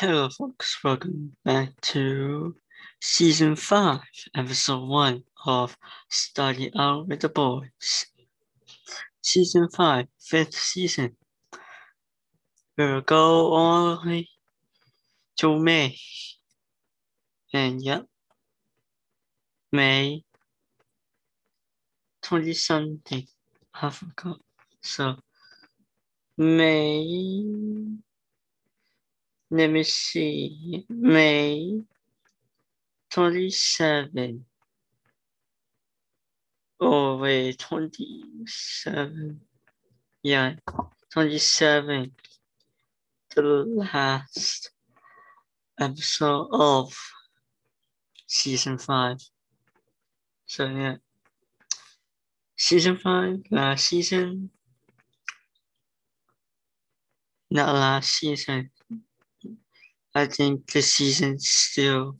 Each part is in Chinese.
Hello, folks. Welcome back to season five, episode one of Study Out with the Boys. Season five, fifth season. We'll go all the way to May. And yep, May 20 something. I forgot. So, May let me see. May 27. Oh, wait, 27. Yeah, 27. The last episode of season 5. So, yeah. Season 5, last season. Not last season. I think the season's still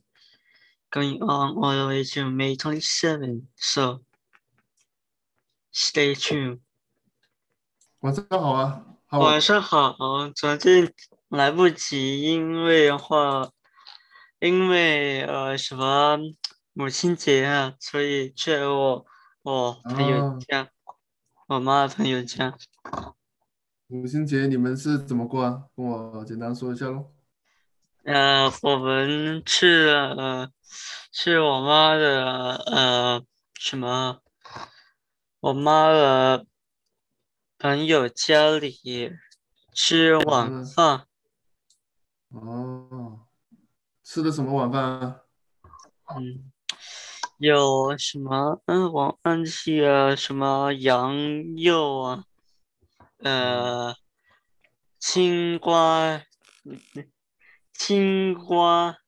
going on all the way to May 27. So stay tuned. 晚上好啊，好晚上好，昨天来不及，因为的话，因为呃什么母亲节啊，所以去了我我朋友家，我妈的朋友家。母亲节你们是怎么过啊？跟我简单说一下喽。呃，我们去了，去我妈的呃什么，我妈的朋友家里吃晚饭。哦，吃的什么晚饭啊？嗯，有什么？嗯，我忘记啊什么羊肉啊，呃，青瓜。青瓜，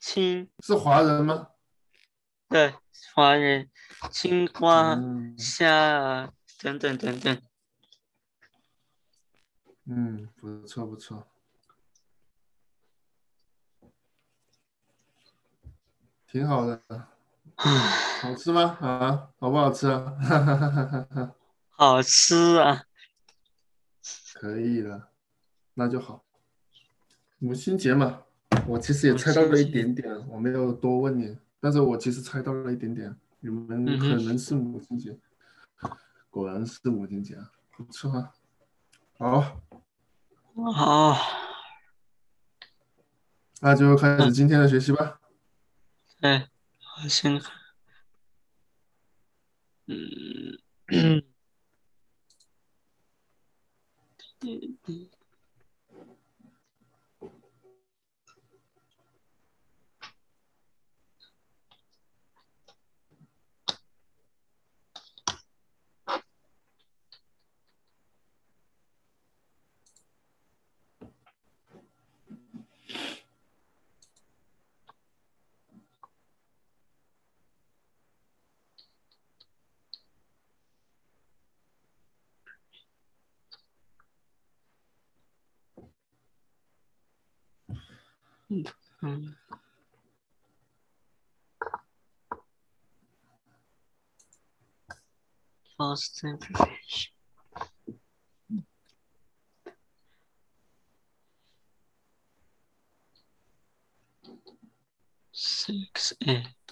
青是华人吗？对，华人，青瓜虾等等等等。嗯，不错不错，挺好的。好吃吗？啊，好不好吃啊？好吃啊！可以了，那就好。母亲节嘛，我其实也猜到了一点点，我没有多问你，但是我其实猜到了一点点，你们可能是母亲节，果然是母亲节，不错啊，好，好，那就开始今天的学习吧。哎，我先，嗯，嗯，嗯。Hmm. First False information. Six A.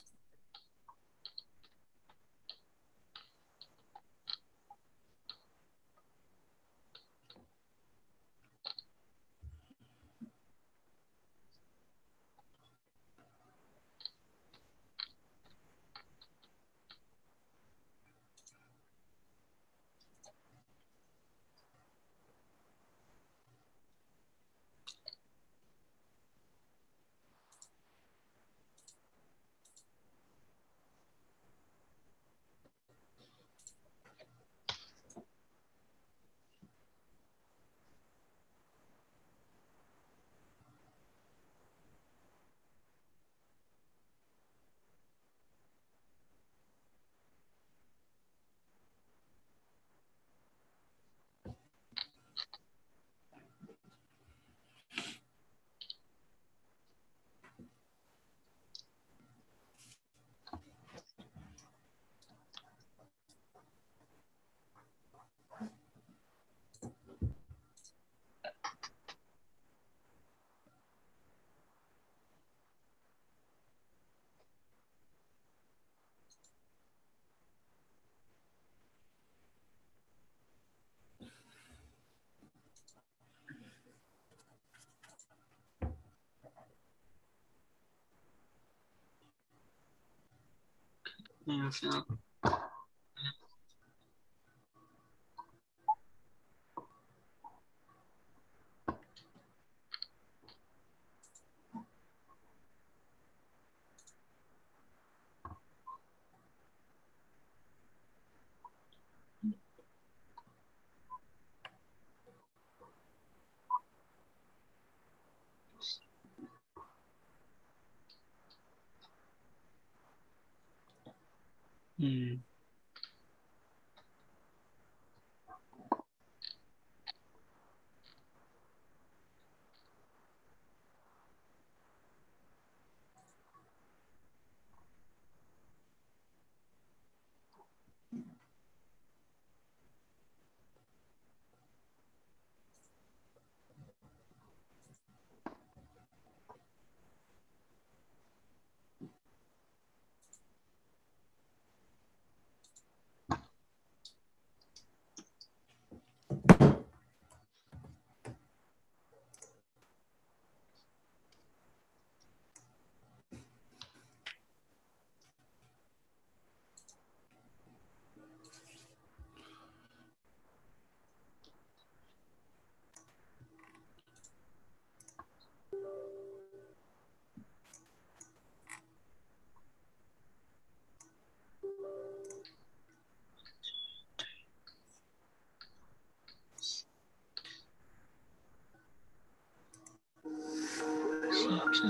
没有想。嗯。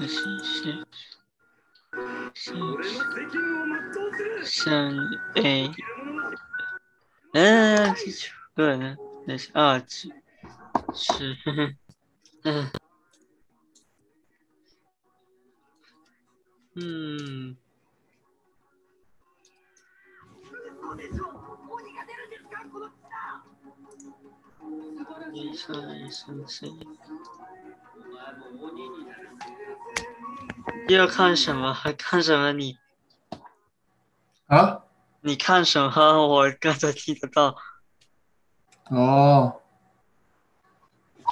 是是是是，像 A，嗯，记住个人那是二级，是，嗯，嗯。一三一三四。要看什么？还看什么？你啊？你看什么？我刚才听得到。哦，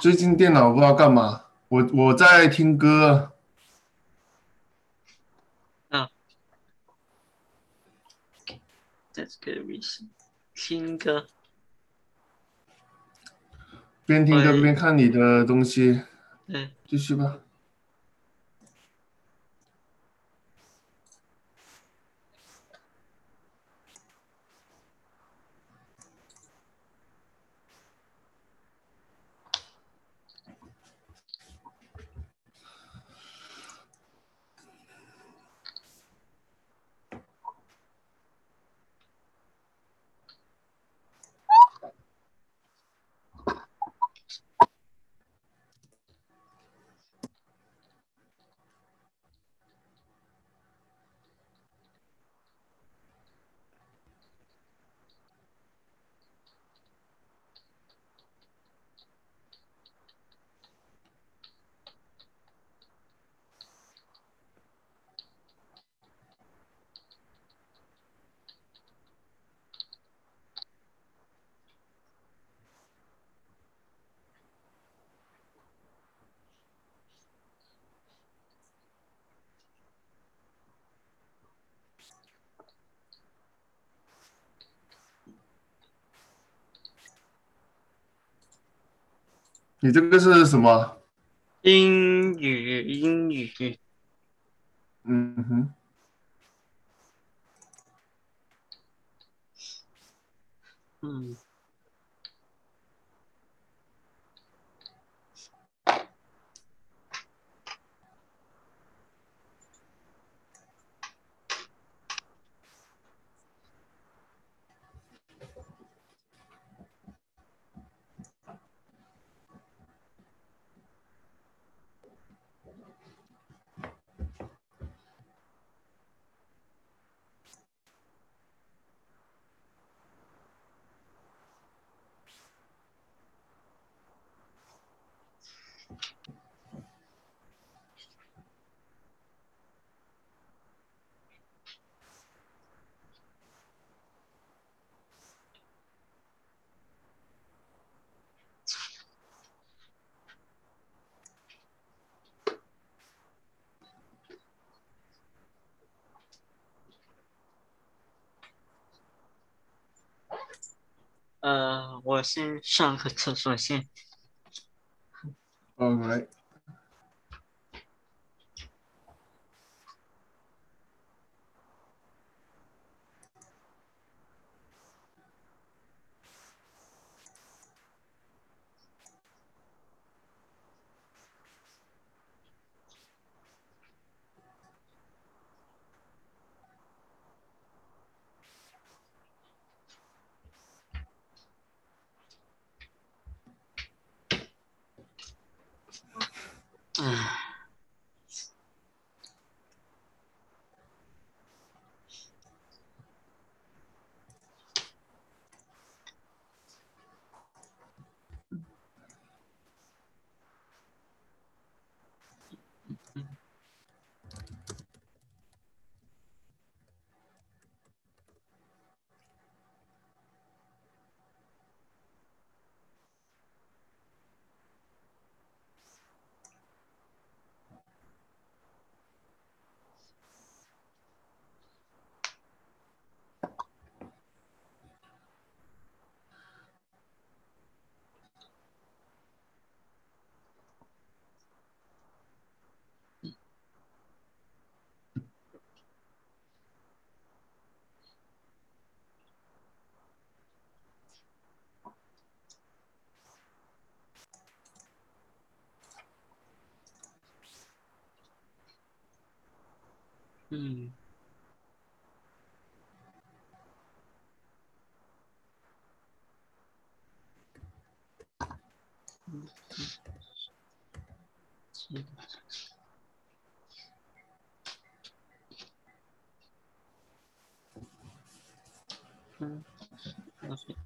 最近电脑不知道干嘛，我我在听歌。啊，That's good reason。听歌。边听歌边看你的东西。对。继续吧。你这个是什么？英语，英语。嗯哼。嗯。呃，我先上个厕所先。All right. 嗯，嗯。嗯，OK。嗯。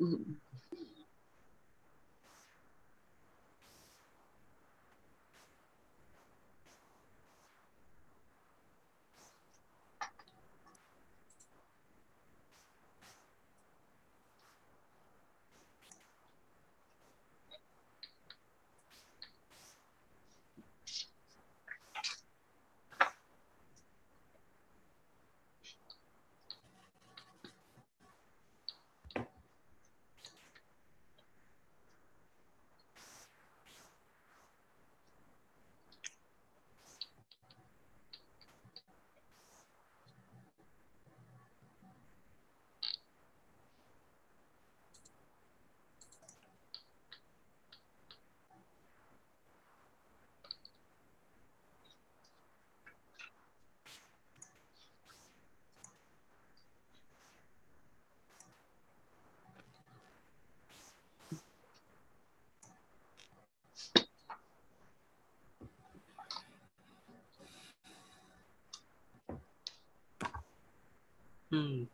Mm-hmm. 嗯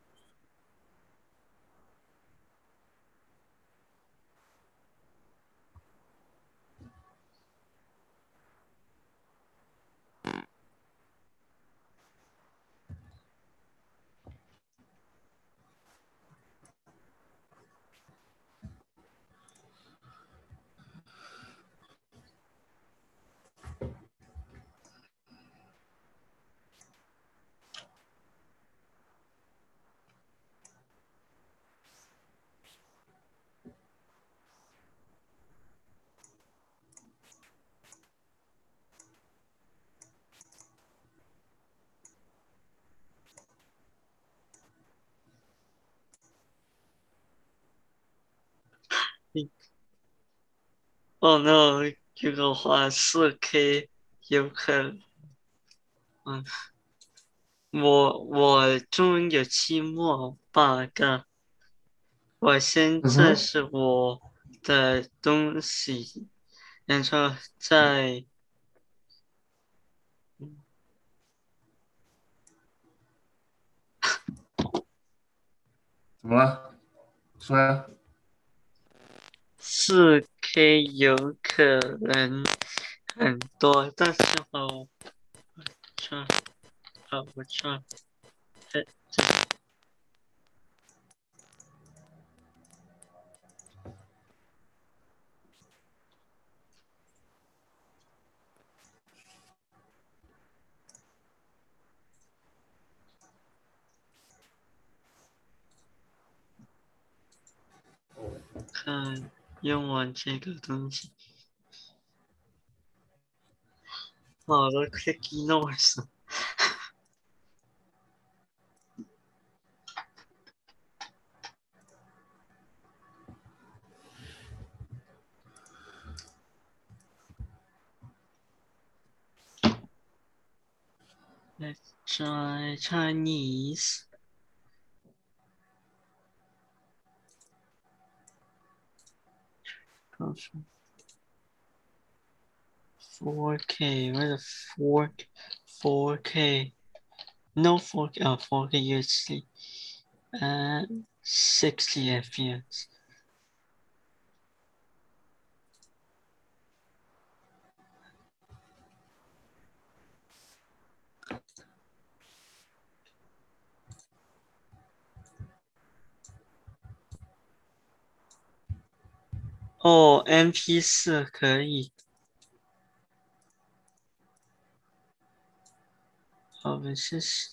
哦 no，这个话四 K 有可能。嗯，我我中有期末 bug，我先测试我的东西，然后再。怎么了？说呀。四 K 有可能很多，但是我错，好，我错，哎，这看用完这个东西，好的，clicky noise。Let's try Chinese. 4K, where's the 4, 4K? No 4K, oh, 4K UHD. Uh, 60 FPS. 哦，MP 四可以。我们试试。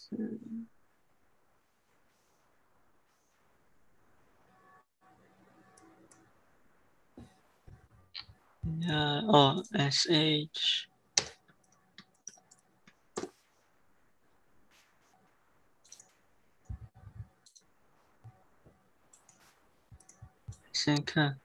呀，哦，SH。先看。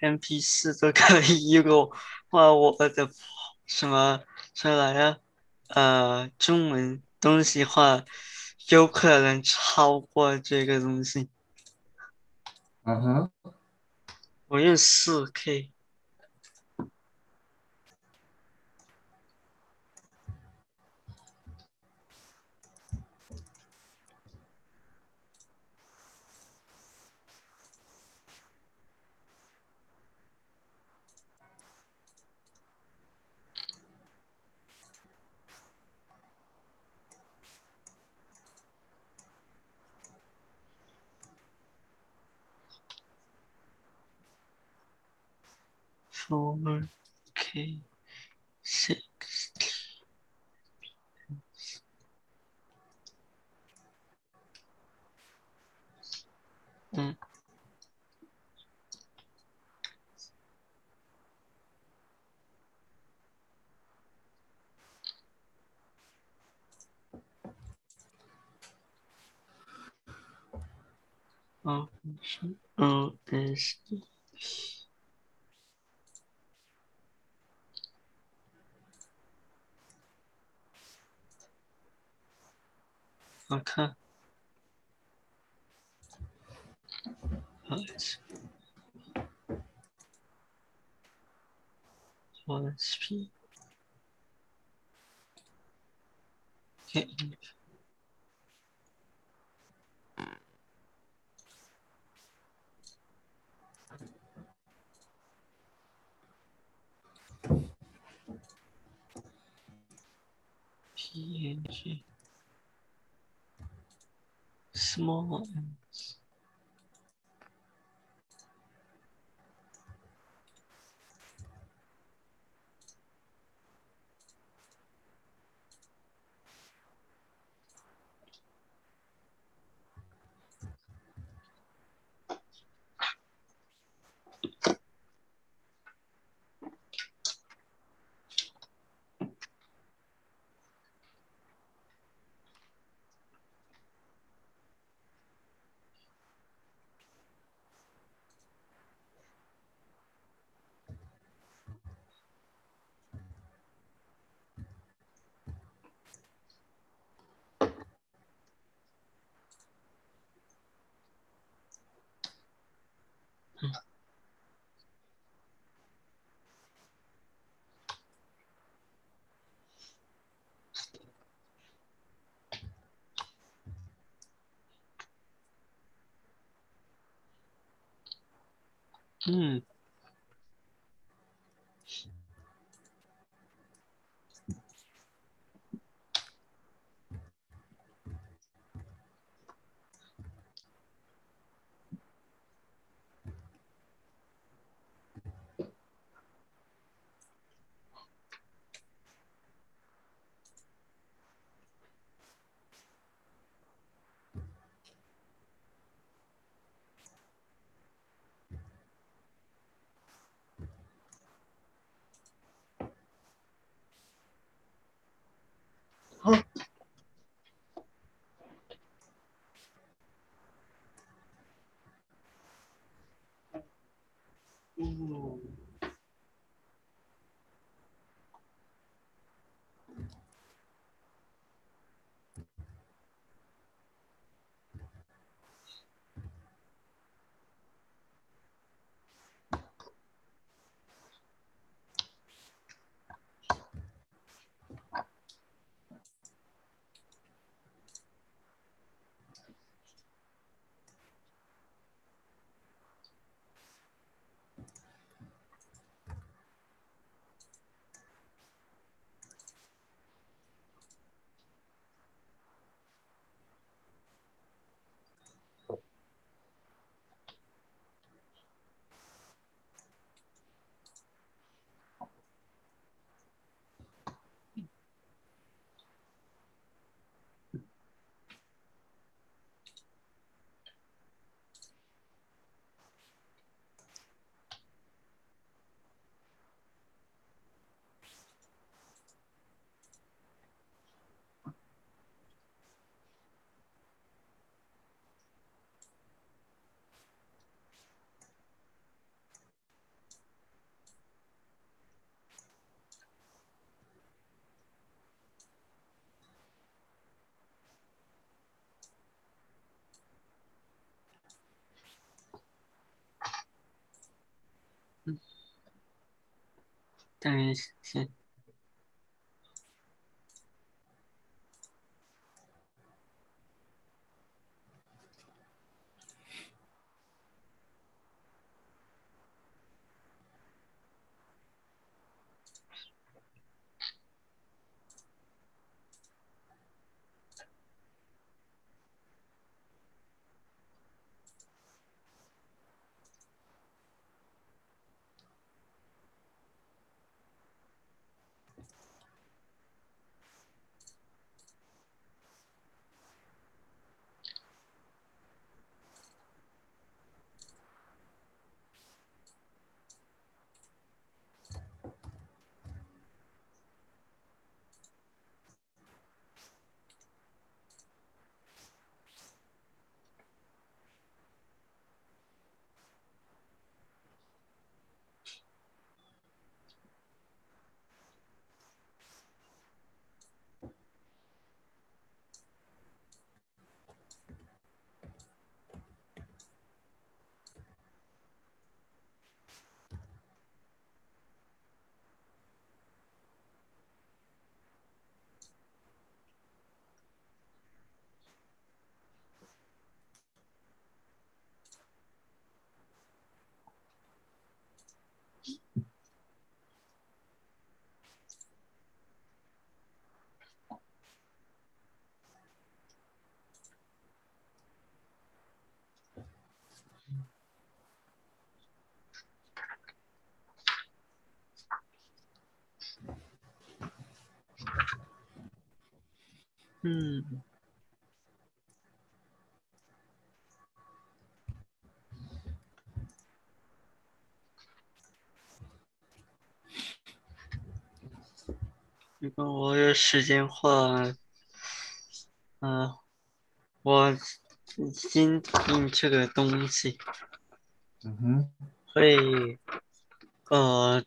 M P 四都可以用，哇，我的什么什么来着？呃，中文东西话有可能超过这个东西。嗯哼。我用四 K。Four K six. Mm. Oh, oh, Huh. Let's, let's PNG small and Hmm. huh? 当然是是。嗯，如果我有时间话，嗯、我已经订这个东西嗯哼，会，呃，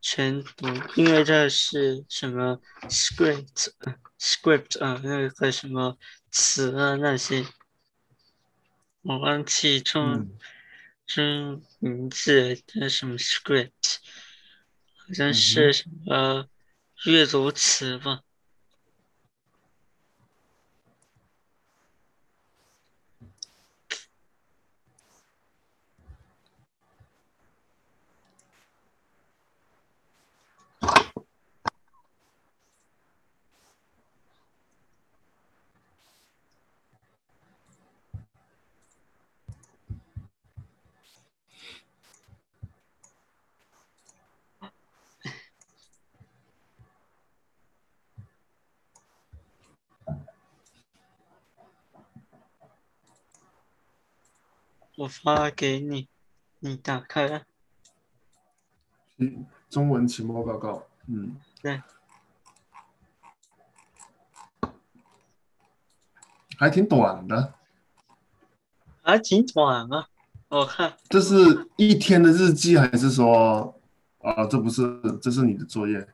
全读，因为这是什么 script 呃 script 啊、那个什么词啊那些，我忘记中嗯中名字叫什么 script，好像嗯是什么阅读词吧。我发给你，你打开了。嗯中文期末报告，嗯，对，还挺短的。还挺短啊，我看这是一天的日记，还是说，啊，这不是，这是你的作业？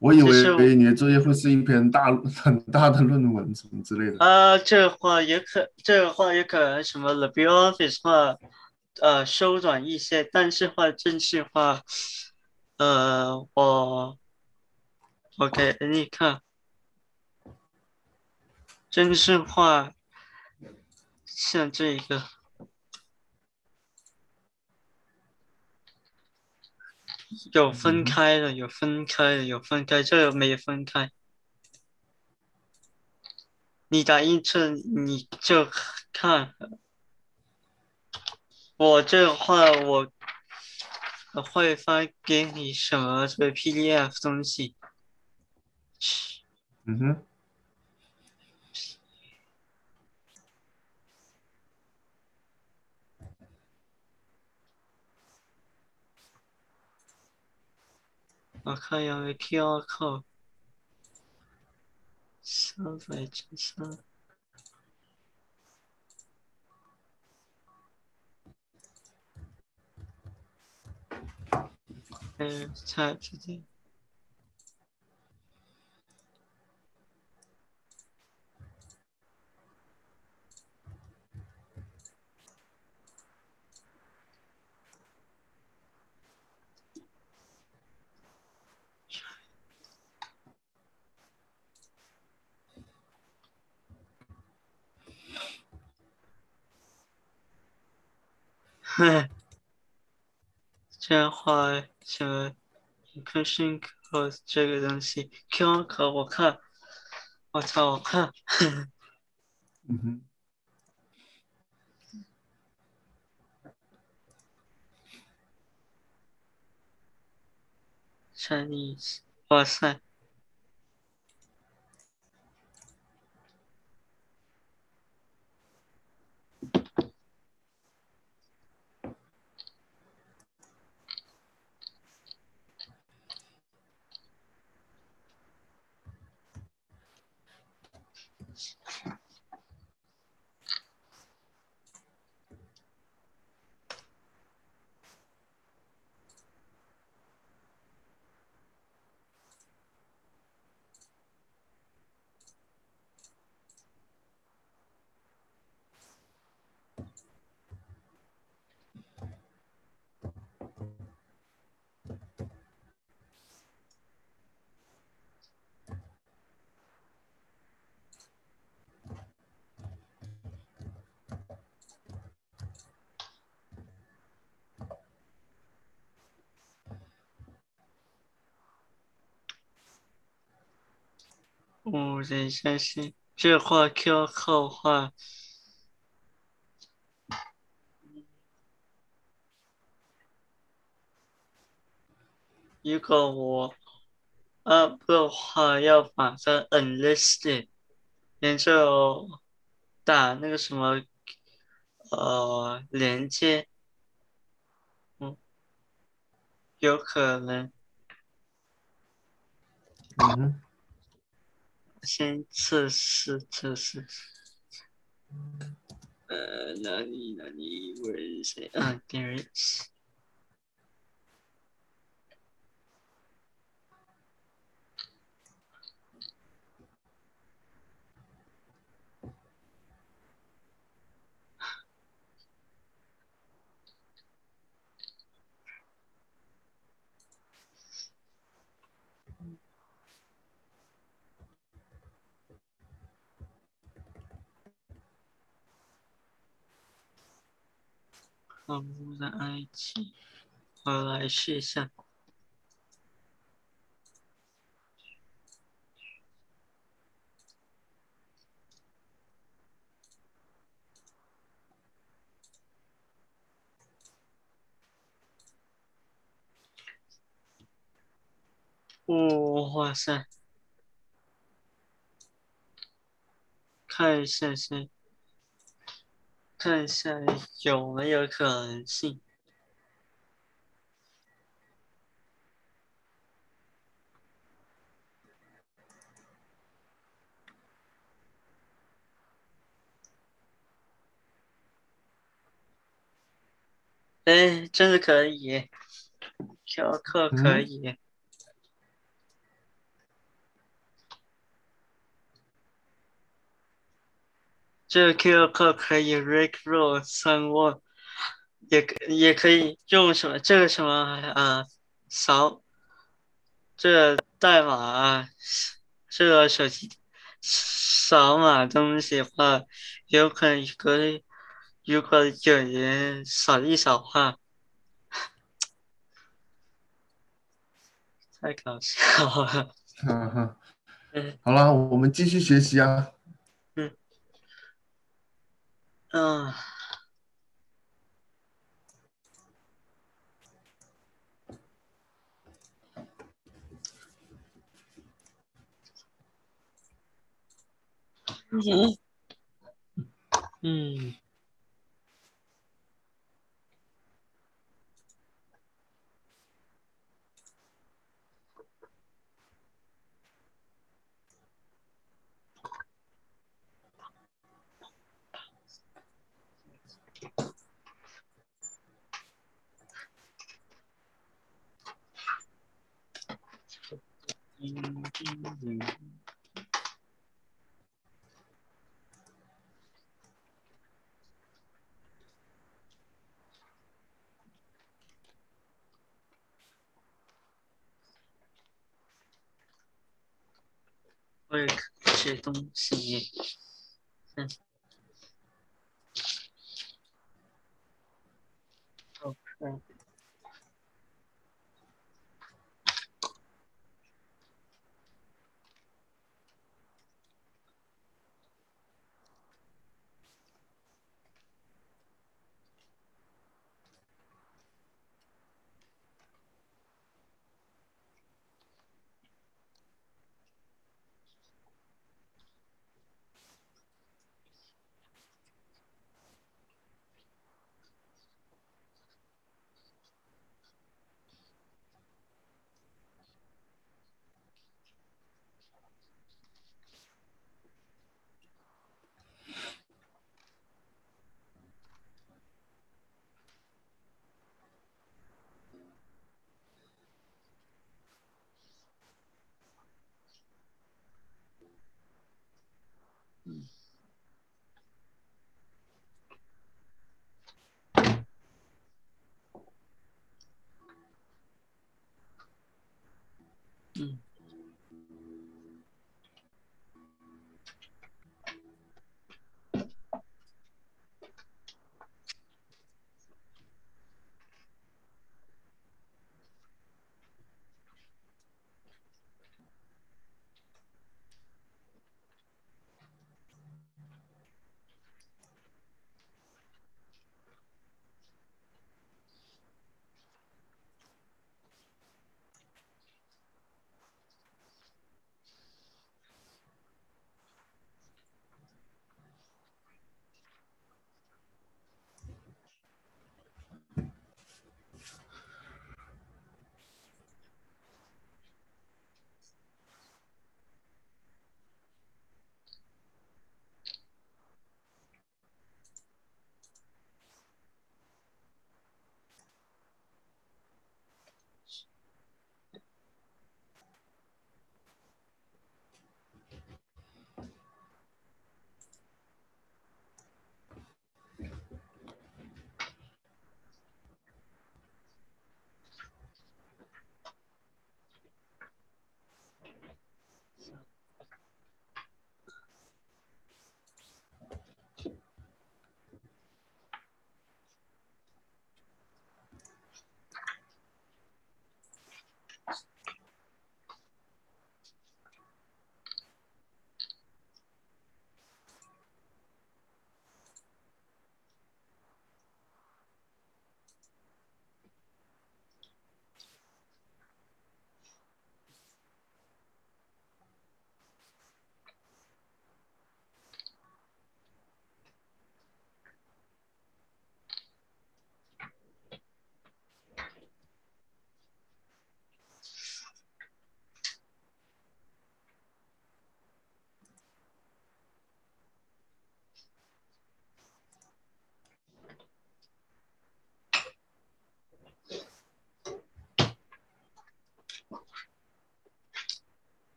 我以为你的作业会是一篇大 很大的论文什么之类的。啊，这话也可，这话也可能什么 LibreOffice 话，呃，收短一些，但是话正式话，呃，我我给你看，正式话像这一个。有分嗯。开的，有分开的，有分开，这个没分开。你打印出你就看，我这话我我会发给你什么这个 PDF 东西，嗯哼，我看有没有 QR code，三百九三，嗯，差直接。嗨，这样画什么 inclusion code 这个东西，QR code 我看，我操，我看，嗯哼，Chinese，哇塞，我等一下先，这话 QR code 话，如果我 up 的话，要把它 unlisted，连着打那个什么呃连接，嗯，有可能。嗯。先测试测试。呃，那你那你为谁啊？Gary。is。好，我的埃及，我来试一下。哦，哇塞！看一下先，看一下有没有可能性。哎，真的可以耶，嫖客可以耶。这个 Q 课可以 Rick Roll 三万，也可也可以用什么这个什么啊扫这个代码啊，这个手机扫码东西的话，有可能可以，如果有人扫一扫的话，太搞笑了。好了，我们继续学习啊。嗯。嗯。嗯。嗯。我也吃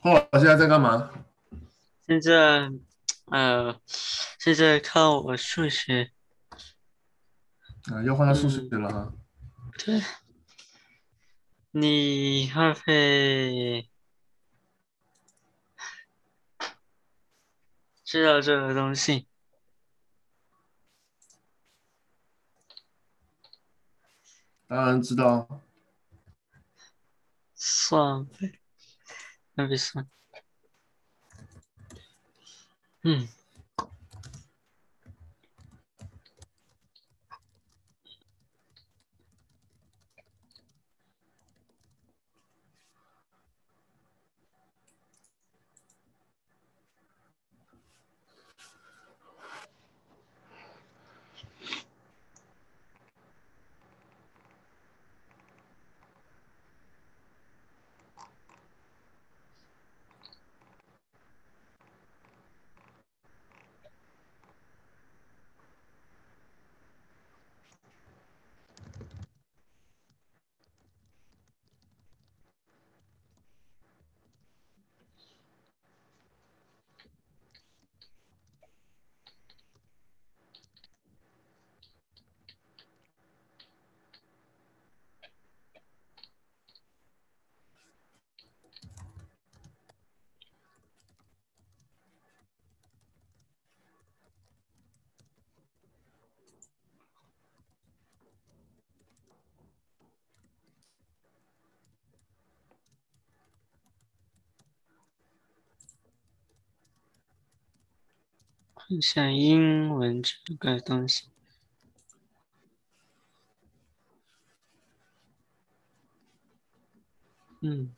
霍 老现在在干嘛？现在，呃，现在看我数学，啊，又换到数学了哈。对，你会不会知道这个东西？当然知道。算呗，那就算。嗯。看下英文这个东西。嗯。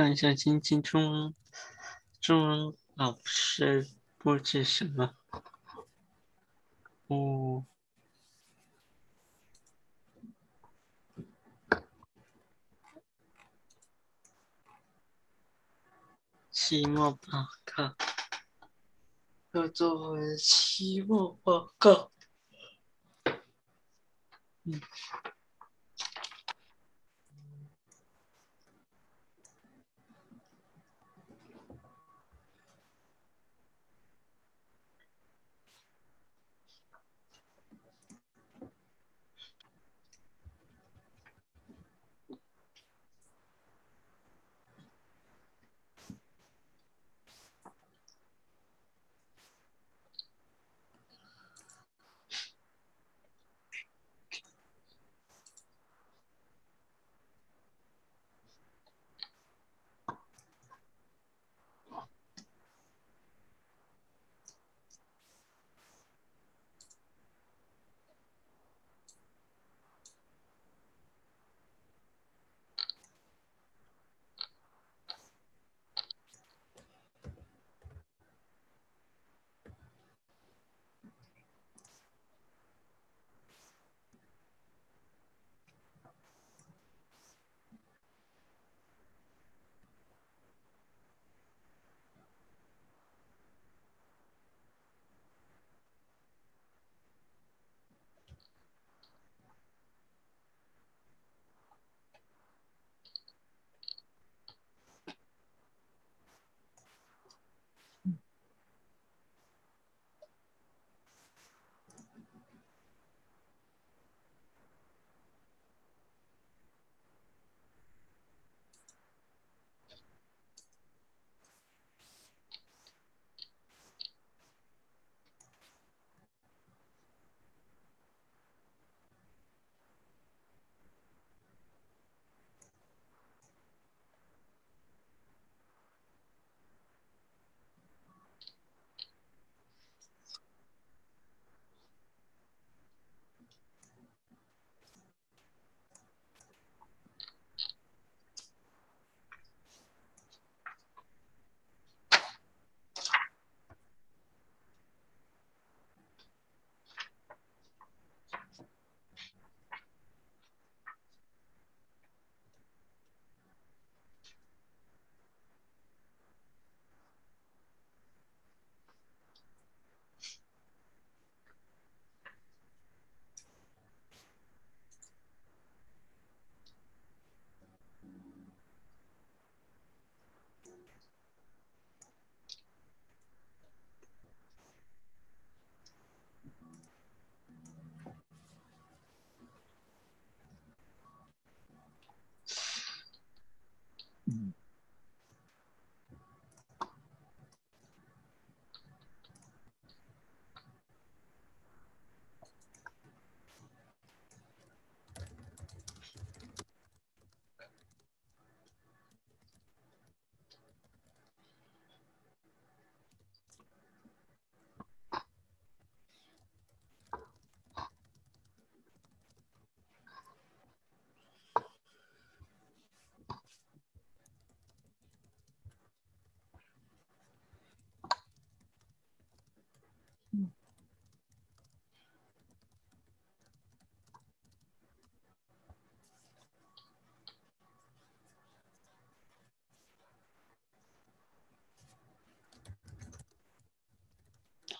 看一下今天中文中文老师布置什么？哦，期末报告要做期末报告。嗯。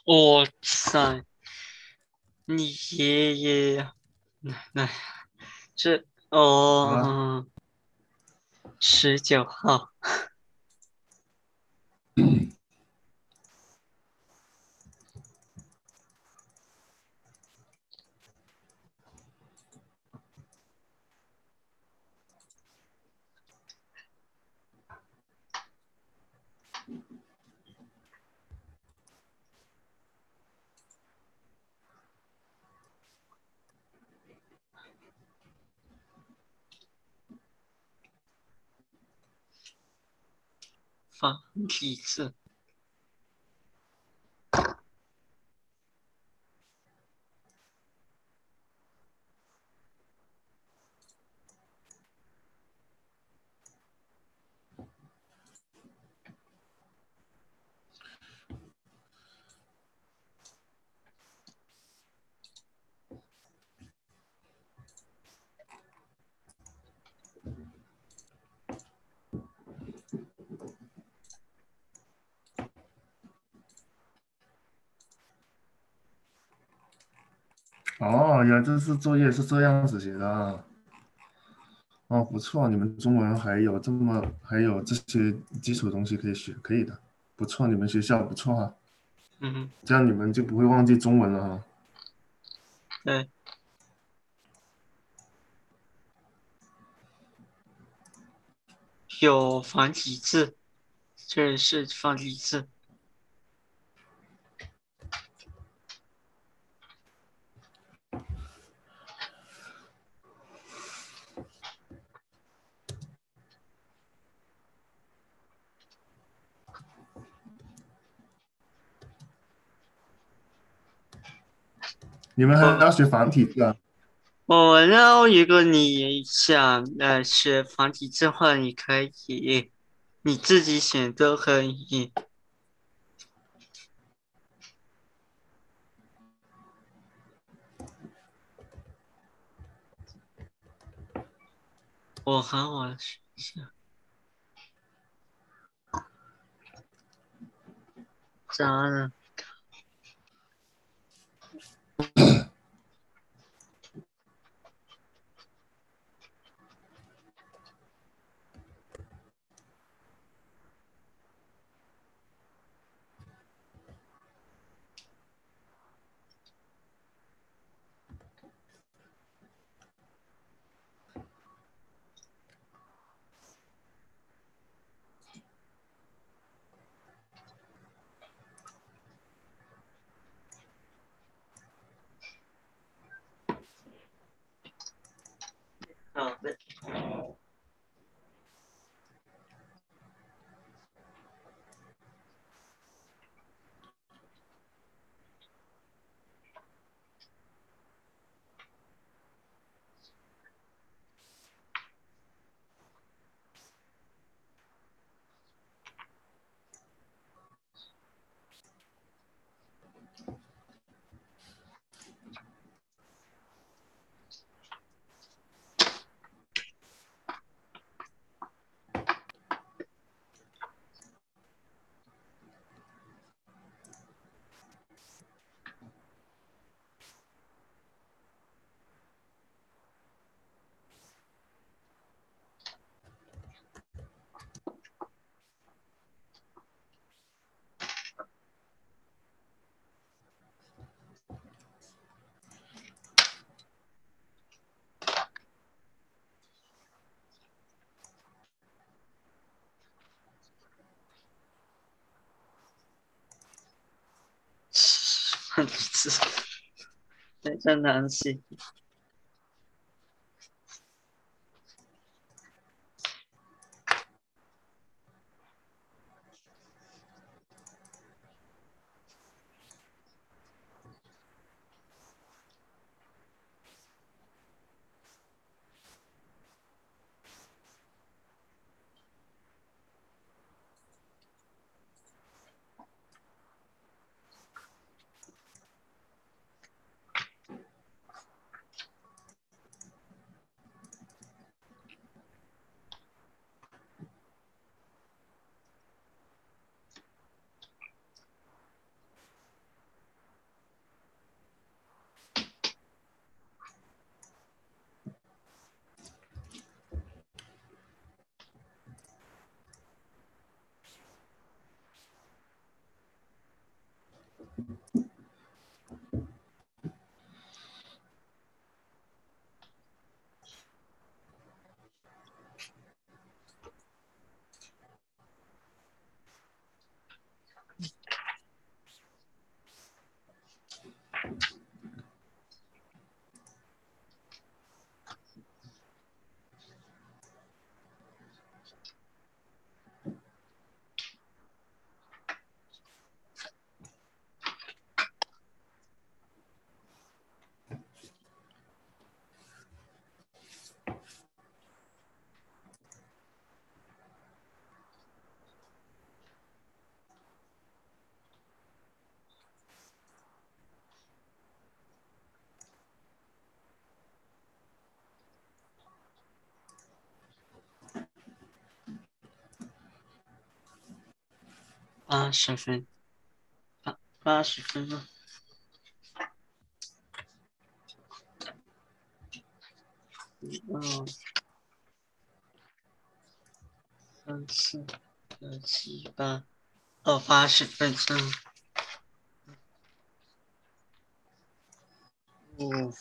哇塞，你爷爷那那这哦，十九号。繁体字。哦，原来这次作业是这样子写的啊。哦，不错，你们中文还有这么还有这些基础东西可以学，可以的，不错，你们学校不错啊。嗯，这样你们就不会忘记中文了哈。对。有繁体字，这是繁体字。你们还要学繁体字啊？我要如果你想呃学繁体字的话，你可以你自己选都可以。我喊我学一下，咋了？繁体字，对，真难写。八十分，八八十分了。一二三四六七八，哦，八十分钟。哦，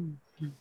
嗯嗯。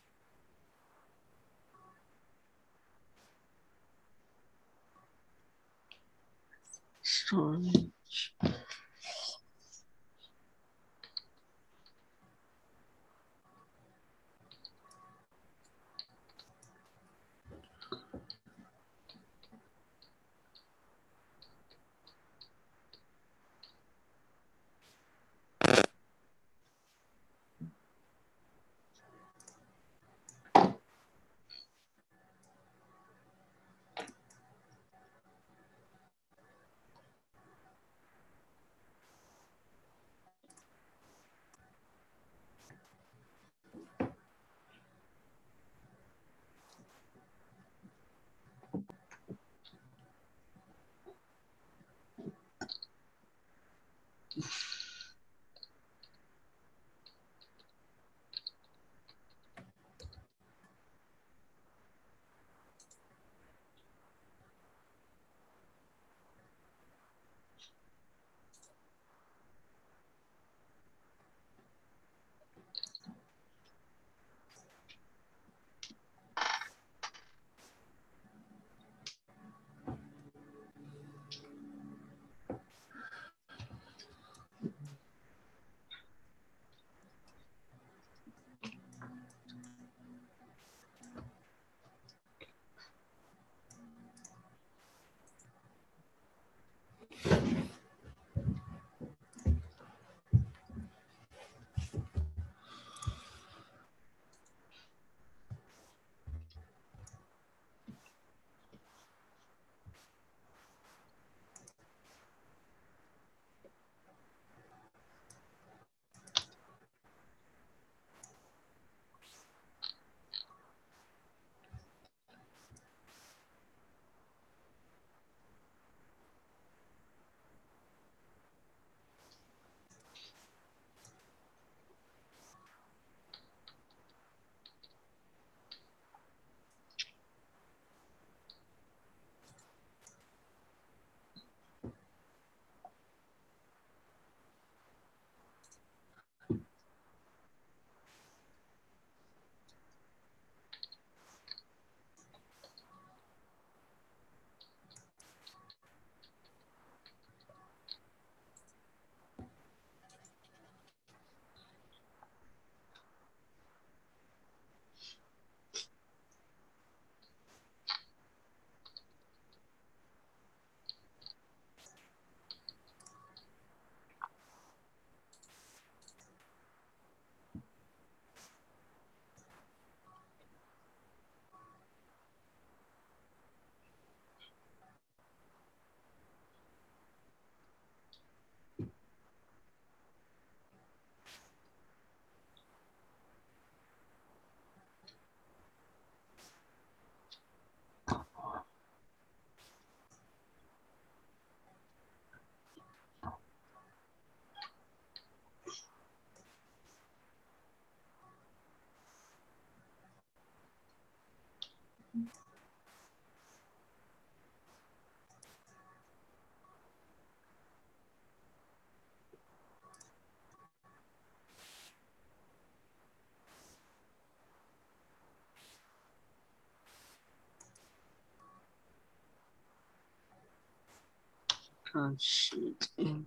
看时间。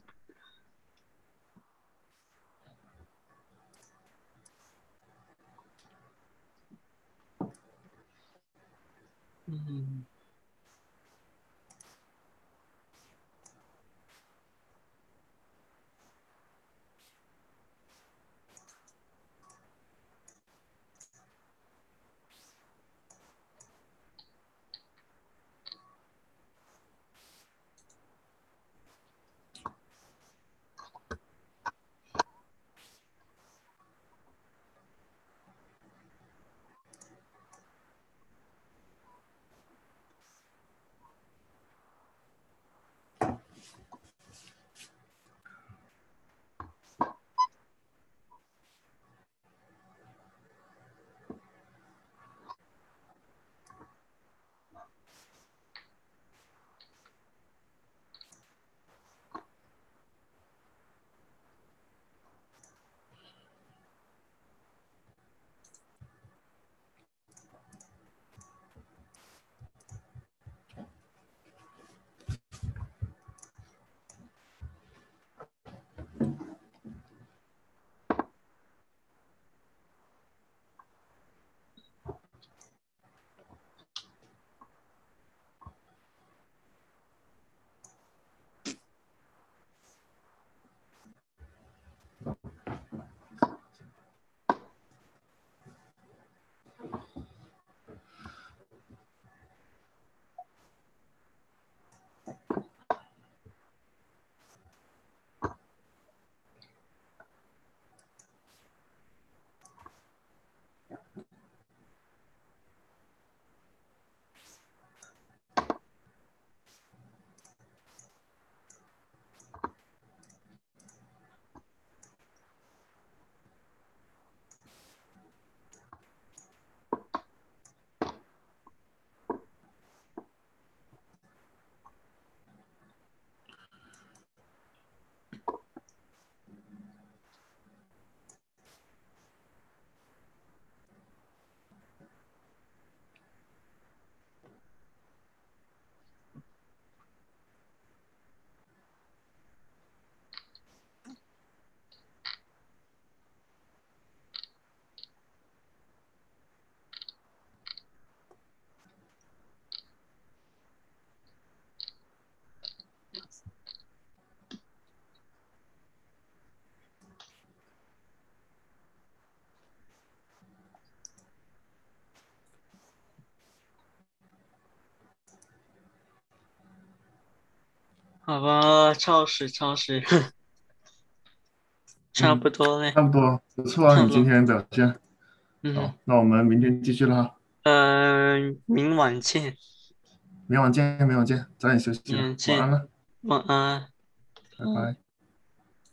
嗯。好吧，超时超时，差不多嘞，差不多，不错啊，你今天表现。嗯好，，那我们明天继续了哈，嗯，明晚见，明晚见，明晚见，早点休息晚安了，晚安。拜拜。